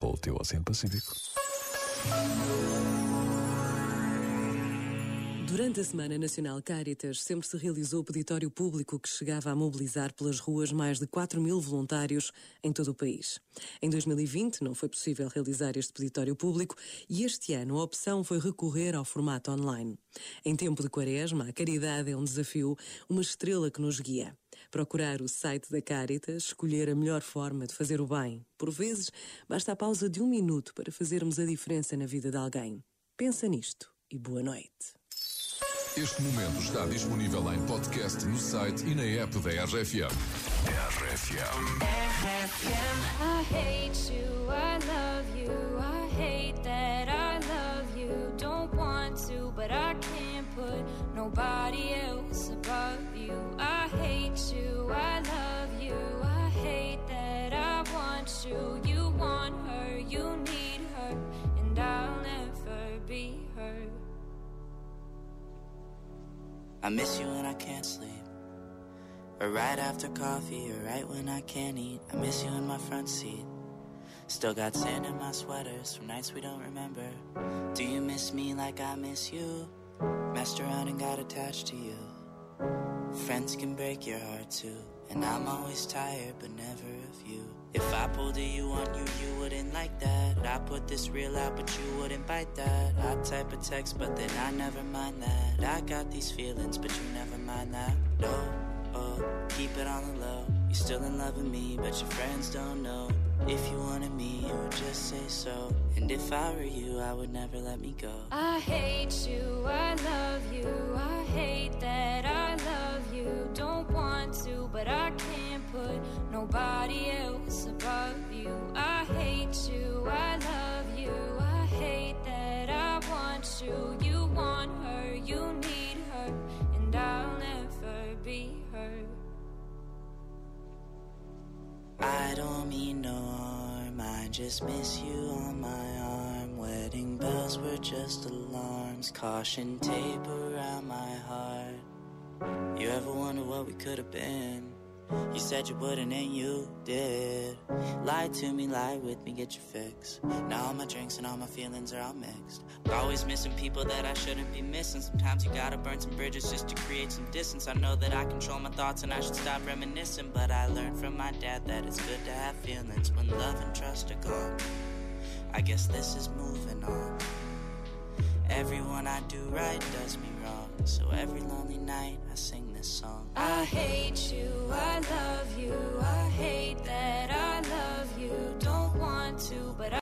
Ou o teu Oceano Pacífico. Durante a Semana Nacional Caritas, sempre se realizou o peditório público que chegava a mobilizar pelas ruas mais de 4 mil voluntários em todo o país. Em 2020 não foi possível realizar este peditório público e este ano a opção foi recorrer ao formato online. Em tempo de quaresma, a caridade é um desafio, uma estrela que nos guia. Procurar o site da Caritas, escolher a melhor forma de fazer o bem. Por vezes, basta a pausa de um minuto para fazermos a diferença na vida de alguém. Pensa nisto e boa noite. Este momento está disponível em podcast no site e na app da RFM. RFM. I hate you, I love you, I hate that I love you. Don't want to, but I can't put nobody else I miss you when I can't sleep. Or right after coffee, or right when I can't eat. I miss you in my front seat. Still got sand in my sweaters from nights we don't remember. Do you miss me like I miss you? Messed around and got attached to you. Friends can break your heart too. And I'm always tired, but never of you. If I pulled a you on you, you wouldn't like that. I put this real out, but you wouldn't bite that. I type a text, but then I never mind that. I got these feelings, but you never mind that. No, oh, keep it on the low. You're still in love with me, but your friends don't know. If you wanted me, you would just say so. And if I were you, I would never let me go. I hate you, I love you, I hate that I love nobody else above you. I hate you, I love you, I hate that I want you. You want her, you need her, and I'll never be her. I don't mean no harm, I just miss you on my arm. Wedding bells were just alarms, caution tape around my heart. You ever wonder what we could have been? You said you wouldn't, and you did. Lie to me, lie with me, get your fix. Now all my drinks and all my feelings are all mixed. Always missing people that I shouldn't be missing. Sometimes you gotta burn some bridges just to create some distance. I know that I control my thoughts and I should stop reminiscing. But I learned from my dad that it's good to have feelings when love and trust are gone. I guess this is moving on. Everyone I do right does me wrong. So every lonely night I sing this song. I hate you, I love you, I hate that